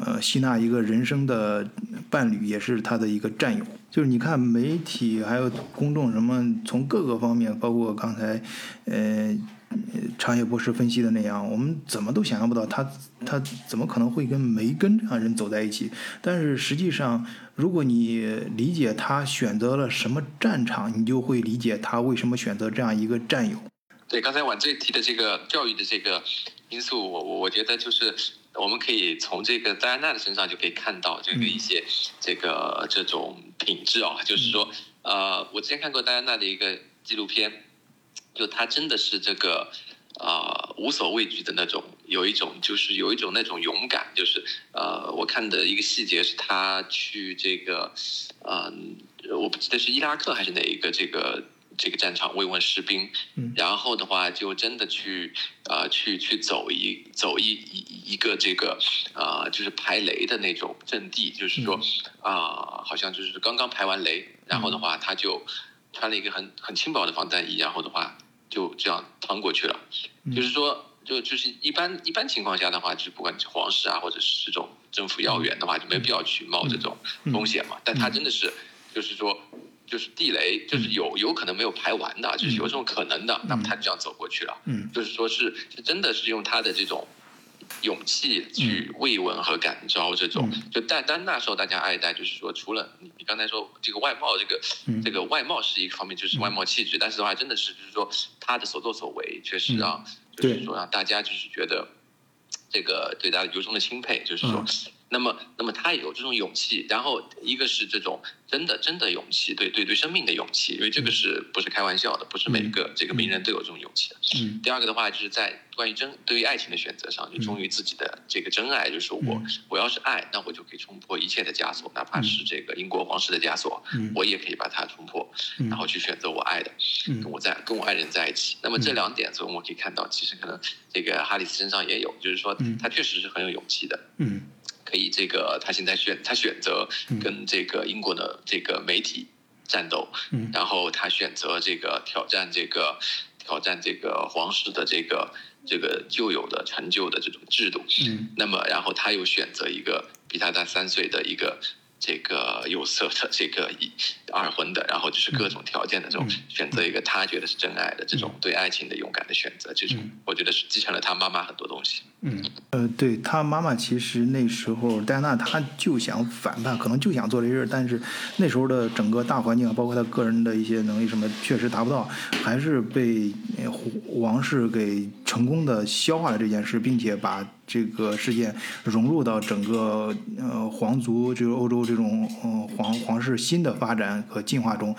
呃，吸纳一个人生的伴侣，也是他的一个战友。就是你看媒体还有公众什么，从各个方面，包括刚才，呃。长野博士分析的那样，我们怎么都想象不到他他怎么可能会跟梅根这样人走在一起。但是实际上，如果你理解他选择了什么战场，你就会理解他为什么选择这样一个战友。对，刚才往这提的这个教育的这个因素，我我我觉得就是我们可以从这个戴安娜的身上就可以看到这个一些这个这种品质啊，就是说，呃，我之前看过戴安娜的一个纪录片。就她真的是这个，啊，无所畏惧的那种，有一种就是有一种那种勇敢，就是呃，我看的一个细节是她去这个，嗯，我不记得是伊拉克还是哪一个这个这个战场慰问士兵，然后的话就真的去啊去去走一走一一一个这个啊就是排雷的那种阵地，就是说啊好像就是刚刚排完雷，然后的话他就穿了一个很很轻薄的防弹衣，然后的话。就这样趟过去了，就是说，就就是一般一般情况下的话，就是不管是皇室啊，或者是这种政府要员的话，就没必要去冒这种风险嘛。但他真的是，就是说，就是地雷，就是有有可能没有排完的，就是有这种可能的，那么他就这样走过去了。嗯，就是说是是真的是用他的这种。勇气去慰问和感召，这种就但但那时候大家爱戴，就是说除了你你刚才说这个外貌，这个这个外貌是一个方面，就是外貌气质，但是的话真的是就是说他的所作所为，确实让就是说让大家就是觉得这个对他由衷的钦佩，就是说。那么，那么他也有这种勇气，然后一个是这种真的真的勇气，对对对生命的勇气，因为这个是不是开玩笑的，不是每个这个名人都有这种勇气的。嗯。第二个的话，就是在关于真对于爱情的选择上，就忠于自己的这个真爱，就是我我要是爱，那我就可以冲破一切的枷锁，哪怕是这个英国皇室的枷锁，我也可以把它冲破，然后去选择我爱的，跟我在跟我爱人在一起。那么这两点，所以我们可以看到，其实可能这个哈里斯身上也有，就是说他确实是很有勇气的。嗯。可以，这个他现在选他选择跟这个英国的这个媒体战斗，然后他选择这个挑战这个挑战这个皇室的这个这个旧有的陈旧的这种制度，那么然后他又选择一个比他大三岁的一个。这个有色的，这个一二婚的，然后就是各种条件的这种选择，一个他觉得是真爱的这种对爱情的勇敢的选择，这种我觉得是继承了他妈妈很多东西。嗯，呃，对他妈妈其实那时候戴安娜她就想反叛，可能就想做这事儿，但是那时候的整个大环境，包括他个人的一些能力什么，确实达不到，还是被王室给成功的消化了这件事，并且把。这个事件融入到整个呃皇族就是欧洲这种呃皇皇室新的发展和进化中，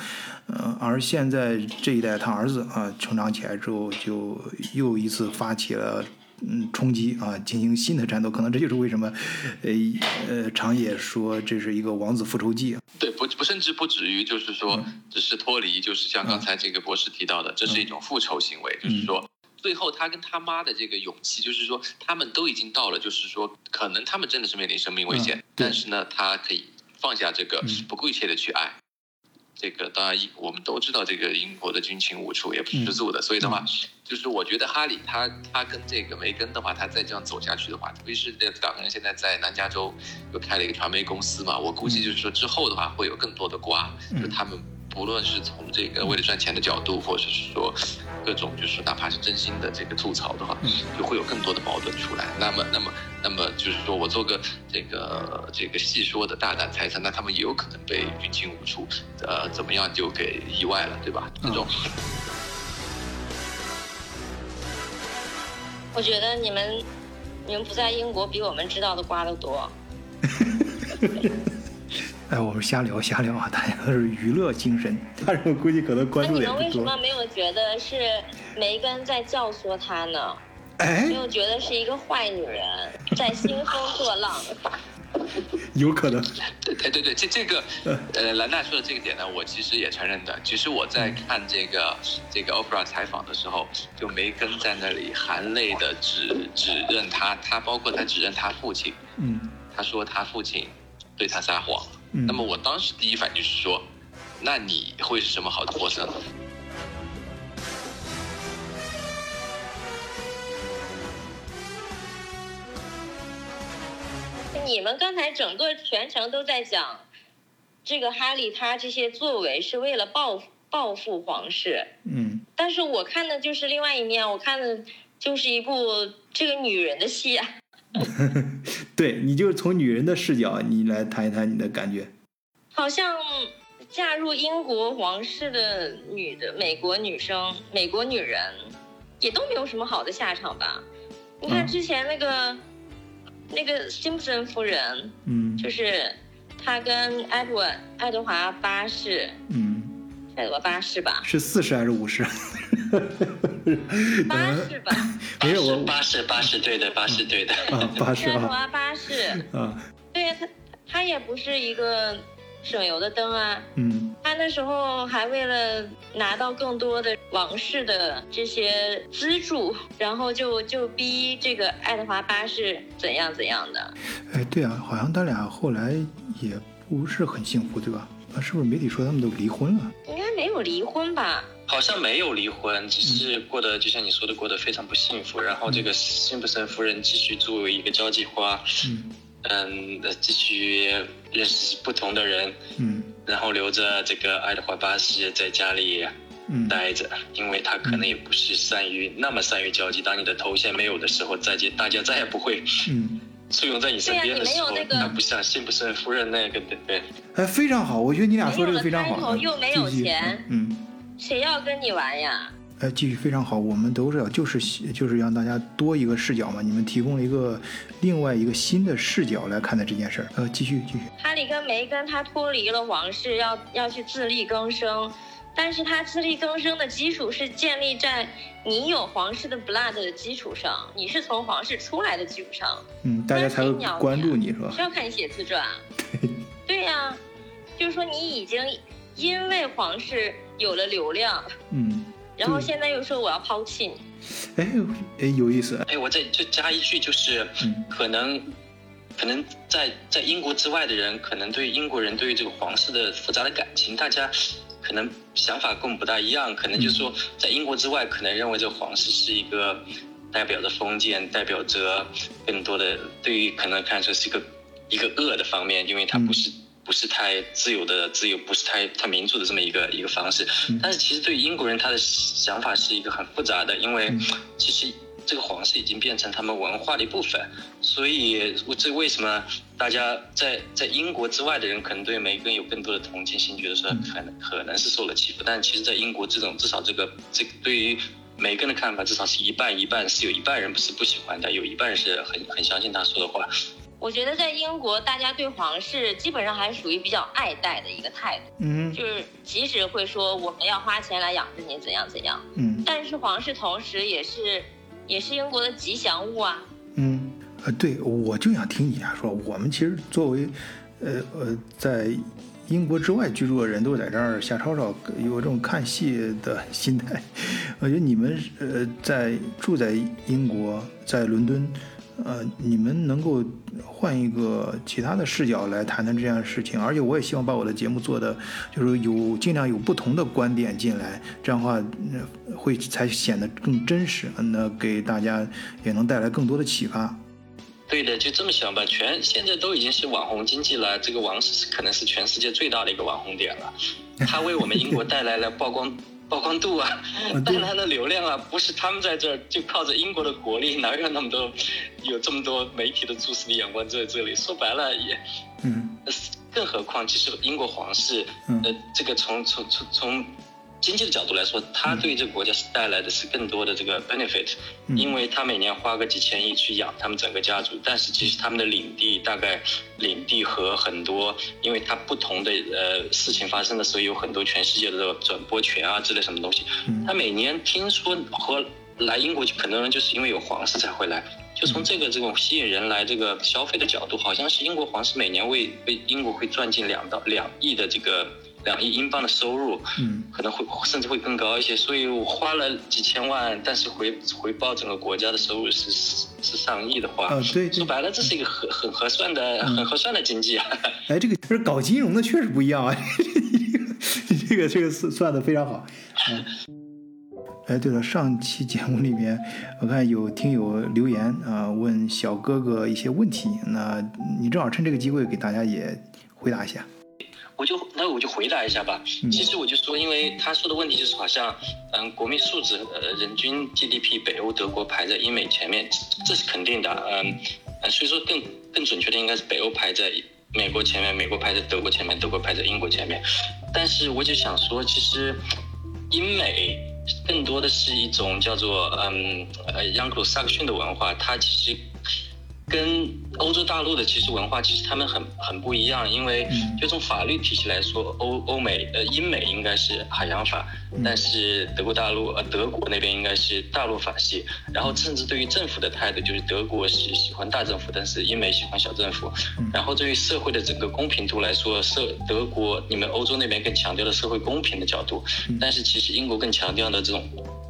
呃，而现在这一代他儿子啊成长起来之后，就又一次发起了。嗯，冲击啊，进行新的战斗，可能这就是为什么，呃呃，长野说这是一个王子复仇记。对，不不，甚至不止于就是说，只是脱离，就是像刚才这个博士提到的，这是一种复仇行为，就是说，最后他跟他妈的这个勇气，就是说，他们都已经到了，就是说，可能他们真的是面临生命危险，但是呢，他可以放下这个，不顾一切的去爱。这个当然，我们都知道，这个英国的军情五处也不是吃素的，所以的话，就是我觉得哈里他他跟这个梅根的话，他再这样走下去的话，特别是这两个人现在在南加州又开了一个传媒公司嘛，我估计就是说之后的话会有更多的瓜，就他们。不论是从这个为了赚钱的角度，或者是说各种就是哪怕是真心的这个吐槽的话，就会有更多的矛盾出来。那么，那么，那么就是说我做个这个这个细说的大胆猜测，那他们也有可能被军情五处呃怎么样就给意外了，对吧？这种。我觉得你们你们不在英国，比我们知道的瓜都多。*laughs* 哎，我们瞎聊瞎聊啊，大家都是娱乐精神，但是我估计可能关注也不多。你们为什么没有觉得是梅根在教唆他呢？哎，没有觉得是一个坏女人在兴风作浪？*laughs* 有可能。对对对，这这个呃，兰娜说的这个点呢，我其实也承认的。其实我在看这个这个 Oprah 采访的时候，就梅根在那里含泪的指指认他，他包括他指认他父亲。嗯，他说他父亲对他撒谎。那么我当时第一反应就是说，那你会是什么好的货色呢？你们刚才整个全程都在讲，这个哈利他这些作为是为了报报复皇室。嗯。但是我看的就是另外一面，我看的就是一部这个女人的戏啊。*laughs* 对，你就从女人的视角，你来谈一谈你的感觉。好像嫁入英国皇室的女的美国女生、美国女人，也都没有什么好的下场吧？你看之前那个那个辛普森夫人，嗯，就是她跟爱德爱德华八世，嗯，爱德华八世吧？是四世还是五十？*laughs* 八世吧？*laughs* 没有，我八世八世对的，八世对的啊，八世爱德华八世啊，对呀，他他也不是一个。省油的灯啊，嗯，他那时候还为了拿到更多的王室的这些资助，然后就就逼这个爱德华八世怎样怎样的。哎，对啊，好像他俩后来也不是很幸福，对吧？啊，是不是媒体说他们都离婚了？应该没有离婚吧？好像没有离婚，只是过得就像你说的，过得非常不幸福。然后这个辛普森夫人继续作为一个交际花，嗯。嗯，继续认识不同的人，嗯，然后留着这个爱德华八世在家里待着，因为他可能也不是善于那么善于交际。当你的头衔没有的时候，再见，大家再也不会嗯簇拥在你身边的时候，那个不像辛普森夫人那个，对对？哎，非常好，我觉得你俩说这个非常好。又没有钱，嗯，谁要跟你玩呀？哎，继续非常好，我们都是要就是就是让大家多一个视角嘛。你们提供了一个另外一个新的视角来看待这件事儿。呃，继续继续。哈利跟梅根他脱离了王室，要要去自力更生，但是他自力更生的基础是建立在你有皇室的 blood 的基础上，你是从皇室出来的基础上。嗯，大家才会关注你是吧？需要看你写自传。*laughs* 对呀，就是说你已经因为皇室有了流量。嗯。然后现在又说我要抛弃你，哎哎有意思。哎，我再就加一句，就是可能，可能在在英国之外的人，可能对英国人对于这个皇室的复杂的感情，大家可能想法跟我们不大一样。可能就是说，在英国之外，可能认为这个皇室是一个代表着封建，代表着更多的对于可能看出是一个一个恶的方面，因为它不是。不是太自由的自由，不是太太民主的这么一个一个方式。但是其实对于英国人，他的想法是一个很复杂的，因为其实这个皇室已经变成他们文化的一部分。所以这为什么大家在在英国之外的人可能对梅根有更多的同情心，觉得说可能可能是受了欺负。但其实，在英国这种至少这个这对于每个人的看法至少是一半一半，是有一半人不是不喜欢的，有一半人是很很相信他说的话。我觉得在英国，大家对皇室基本上还是属于比较爱戴的一个态度，嗯就是即使会说我们要花钱来养着你怎样怎样，嗯但是皇室同时也是也是英国的吉祥物啊。嗯，呃，对，我就想听你啊说，我们其实作为，呃呃，在英国之外居住的人都在这儿瞎吵吵，有这种看戏的心态。我觉得你们呃在住在英国，在伦敦，呃，你们能够换一个其他的视角来谈谈这样的事情，而且我也希望把我的节目做的就是有尽量有不同的观点进来，这样的话、会才显得更真实，那给大家也能带来更多的启发。对的，就这么想吧。全现在都已经是网红经济了，这个王是可能是全世界最大的一个网红点了。它为我们英国带来了曝光曝光度啊，但它的流量啊。不是他们在这儿，就靠着英国的国力，哪有那么多有这么多媒体的注视的眼光在这里？说白了也，嗯更何况其实英国皇室，嗯呃，这个从从从从经济的角度来说，它对这个国家是带来的是更多的这个 benefit，、嗯。因为它每年花个几千亿去养他们整个家族，但是其实他们的领地大概领地和很多，因为它不同的呃事情发生的时候，有很多全世界的转播权啊之类什么东西，嗯。他每年听说和来英国，很多人就是因为有皇室才会来。就从这个这种吸引人来这个消费的角度，好像是英国皇室每年为为英国会赚进两到两亿的这个两亿英镑的收入，嗯可能会甚至会更高一些。所以我花了几千万，但是回回报整个国家的收入是是是上亿的话，啊对对说白了，这是一个很很合算的、嗯很合算的经济啊。*laughs* 哎，这个这搞金融的确实不一样啊，*laughs* 这个这个算算的非常好。嗯，哎，对了，上期节目里面我看有听友留言啊、问小哥哥一些问题，那你正好趁这个机会给大家也回答一下。我就那我就回答一下吧。嗯其实我就说，因为他说的问题就是好像，嗯，国民素质，呃，人均 GDP 北欧德国排在英美前面，这这是肯定的，嗯，呃所以说更更准确的应该是北欧排在美国前面，美国排在德国前面，德国排在英国前面。但是我就想说，其实英美更多的是一种叫做嗯呃盎格鲁撒克逊的文化，它其实跟欧洲大陆的其实文化其实他们很很不一样，因为嗯。就从法律体系来说，欧欧美呃英美应该是海洋法，但是德国大陆呃德国那边应该是大陆法系，然后甚至对于政府的态度就是德国是喜欢大政府，但是英美喜欢小政府，然后对于社会的整个公平度来说，社德国你们欧洲那边更强调的社会公平的角度，但是其实英国更强调的这种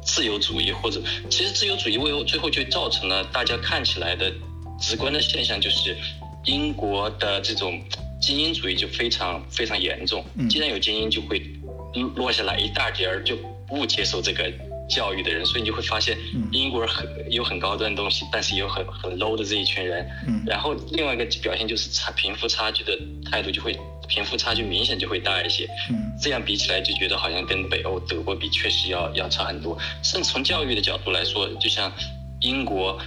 自由主义，或者其实自由主义为最后就造成了大家看起来的直观的现象，就是英国的这种精英主义就非常非常严重嗯。既然有精英，就会落下来一大截儿就不接受这个教育的人，所以你就会发现嗯英国人很有很高端的东西，但是也有很很 low 的这一群人。嗯然后另外一个表现就是差贫富差距的态度就会贫富差距明显就会大一些。嗯这样比起来，就觉得好像跟北欧、德国比，确实要要差很多。甚至从教育的角度来说，就像英国，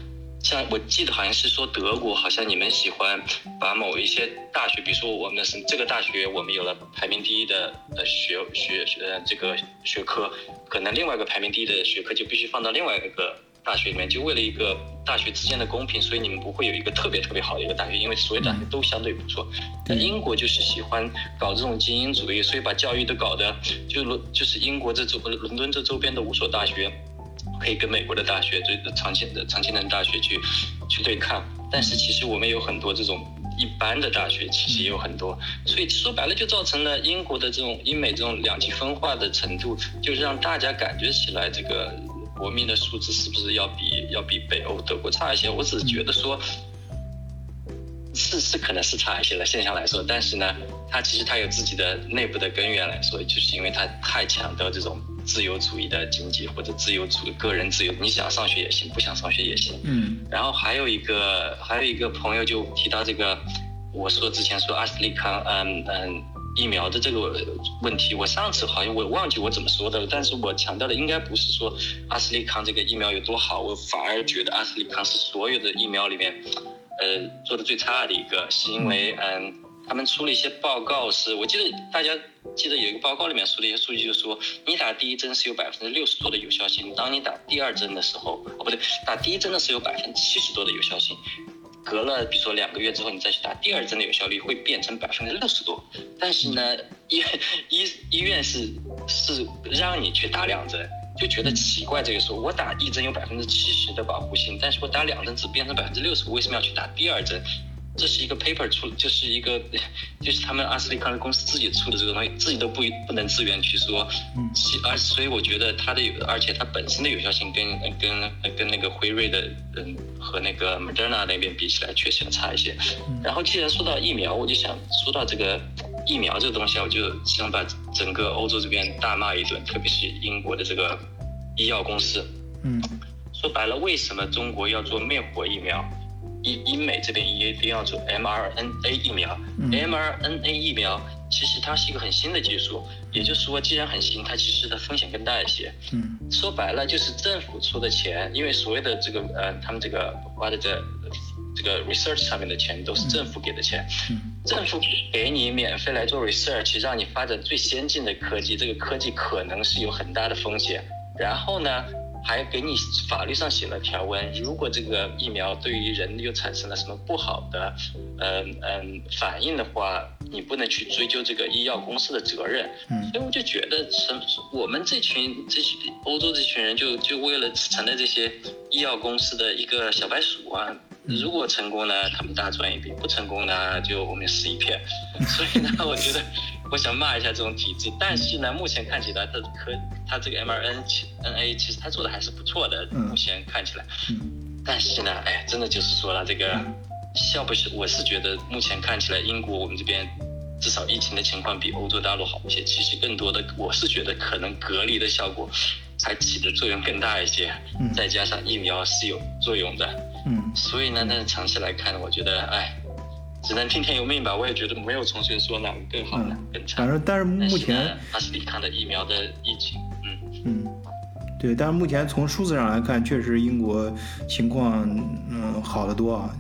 像我记得好像是说德国，好像你们喜欢把某一些大学，比如说我们是这个大学，我们有了排名第一的呃学学学呃这个学科，可能另外一个排名第一的学科就必须放到另外一个。大学里面就为了一个大学之间的公平，所以你们不会有一个特别特别好的一个大学，因为所有大学都相对不错。那英国就是喜欢搞这种精英主义，所以把教育都搞得就伦就是英国这周伦敦这周边的五所大学，可以跟美国的大学，就是长青的长青藤大学去去对抗。但是其实我们有很多这种一般的大学，其实也有很多，所以说白了就造成了英国的这种英美这种两极分化的程度，就是让大家感觉起来这个国民的素质是不是要比要比北欧德国差一些？我只是觉得说。是是可能是差一些的现象来说，但是呢，它其实它有自己的内部的根源来说，就是因为它太强调这种自由主义的经济或者自由主义个人自由，你想上学也行，不想上学也行。嗯然后还有一个还有一个朋友就提到这个，我说之前说阿斯利康，嗯嗯。疫苗的这个问题，我上次好像我忘记我怎么说的了，但是我强调的应该不是说阿斯利康这个疫苗有多好，我反而觉得阿斯利康是所有的疫苗里面，呃，做的最差的一个，是因为嗯，他们出了一些报告，是我记得大家记得有一个报告里面说的一些数据，就是说你打第一针是有百分之六十多的有效性，当你打第二针的时候，哦不对，打第一针的是有百分之七十多的有效性，隔了比如说两个月之后你再去打第二针的有效率会变成百分之六十多，但是呢，医 *laughs* 医医院是是让你去打两针。就觉得奇怪，这个时候我打一针有百分之七十的保护性，但是我打两针只变成百分之六十，我为什么要去打第二针？这是一个 paper 出，就是一个，*laughs* 就是他们阿斯利康的公司自己出的这个东西，自己都不不能自圆其说。嗯。而所以我觉得它的，而且它本身的有效性跟跟跟那个辉瑞的，嗯，和那个 Moderna 那边比起来，确实要差一些。然后既然说到疫苗，我就想说到这个疫苗这个东西，我就想把整个欧洲这边大骂一顿，特别是英国的这个医药公司。嗯。说白了，为什么中国要做灭活疫苗？英英美这边一定要做 mRNA 疫苗，mRNA 疫苗其实它是一个很新的技术，也就是说，既然很新，它其实的风险更大一些。嗯，说白了就是政府出的钱，因为所谓的这个呃，他们这个花的这这个 research 上面的钱都是政府给的钱，政府给你免费来做 research，让你发展最先进的科技，这个科技可能是有很大的风险，然后呢？还给你法律上写了条文，如果这个疫苗对于人又产生了什么不好的，嗯嗯反应的话，你不能去追究这个医药公司的责任。嗯，所以我就觉得，是我们这群这群欧洲这群人，就就为了成了这些医药公司的一个小白鼠啊。如果成功呢，他们大赚一笔；不成功呢，就我们死一片。*laughs* 所以呢，我觉得。我想骂一下这种体制，但是呢，目前看起来它可它这个 mRNA 其实它做的还是不错的，目前看起来。但是呢，哎，真的就是说了这个，效不是我是觉得目前看起来英国我们这边至少疫情的情况比欧洲大陆好一些，其实更多的我是觉得可能隔离的效果才起的作用更大一些，再加上疫苗是有作用的。嗯。所以呢，但是长期来看，我觉得哎。只能听天由命吧，我也觉得没有重新说哪个更好，更差。反正，但是目前阿斯利康的疫苗的疫情，嗯嗯，对，但是目前从数字上来看，确实英国情况嗯好得多啊。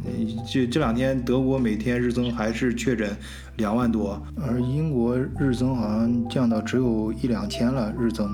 这这两天德国每天日增还是确诊两万多，而英国日增好像降到只有一两千了，日增。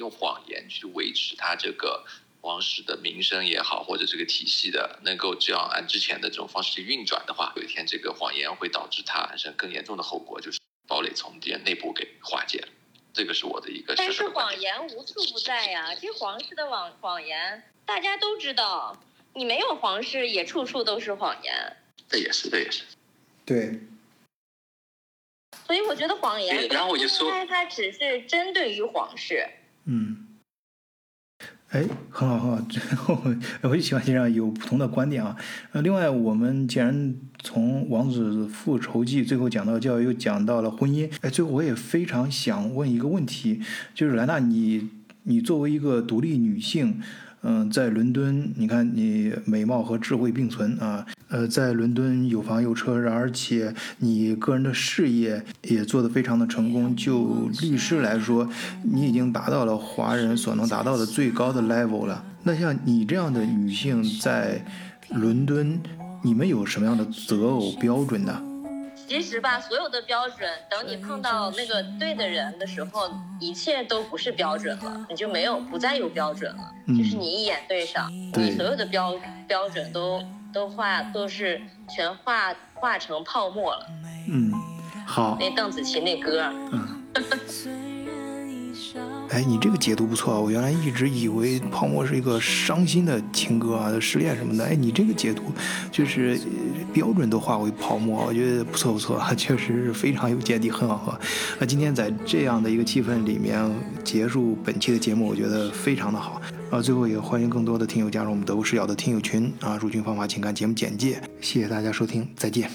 用谎言去维持他这个皇室的名声也好，或者这个体系的能够这样按之前的这种方式去运转的话，有一天这个谎言会导致他产生更严重的后果，就是堡垒从这内部给化解了。这个是我的一个。但是谎言无处不在呀，这皇室的谎谎言大家都知道，你没有皇室也处处都是谎言。这也是，这也是。对。所以我觉得谎言，然后我就说，它只是针对于皇室。嗯，哎，很好很好，*laughs* 最后我就喜欢这样有不同的观点啊。呃，另外我们既然从《王子复仇记》最后讲到教育，又讲到了婚姻，哎，最后我也非常想问一个问题，就是莱娜，你你作为一个独立女性。嗯，在伦敦，你看你美貌和智慧并存啊，呃，在伦敦有房有车，而且你个人的事业也做得非常的成功。就律师来说，你已经达到了华人所能达到的最高的 level 了。那像你这样的女性在伦敦，你们有什么样的择偶标准呢？其实吧，所有的标准，等你碰到那个对的人的时候，一切都不是标准了，你就没有不再有标准了。就是你一眼对上，你所有的标标准都都化都是全化化成泡沫了。嗯，好。那邓紫棋那歌。嗯。*laughs* 哎，你这个解读不错，我原来一直以为泡沫是一个伤心的情歌啊，失恋什么的。哎，你这个解读就是标准都化为泡沫，我觉得不错不错，确实是非常有见地，很好喝。那今天在这样的一个气氛里面结束本期的节目，我觉得非常的好。啊，最后也欢迎更多的听友加入我们德国视角的听友群啊，入群方法请看节目简介。谢谢大家收听，再见。